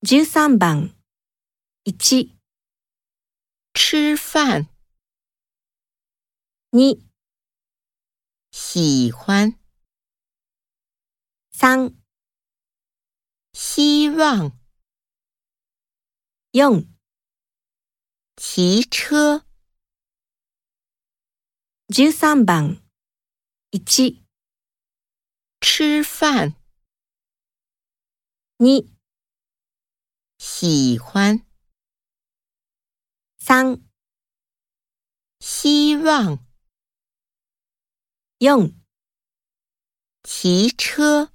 13番。1、吃饭，2、喜欢，3、希望，4、骑车，13番。1、吃饭，2、喜欢，三、希望，用。骑车。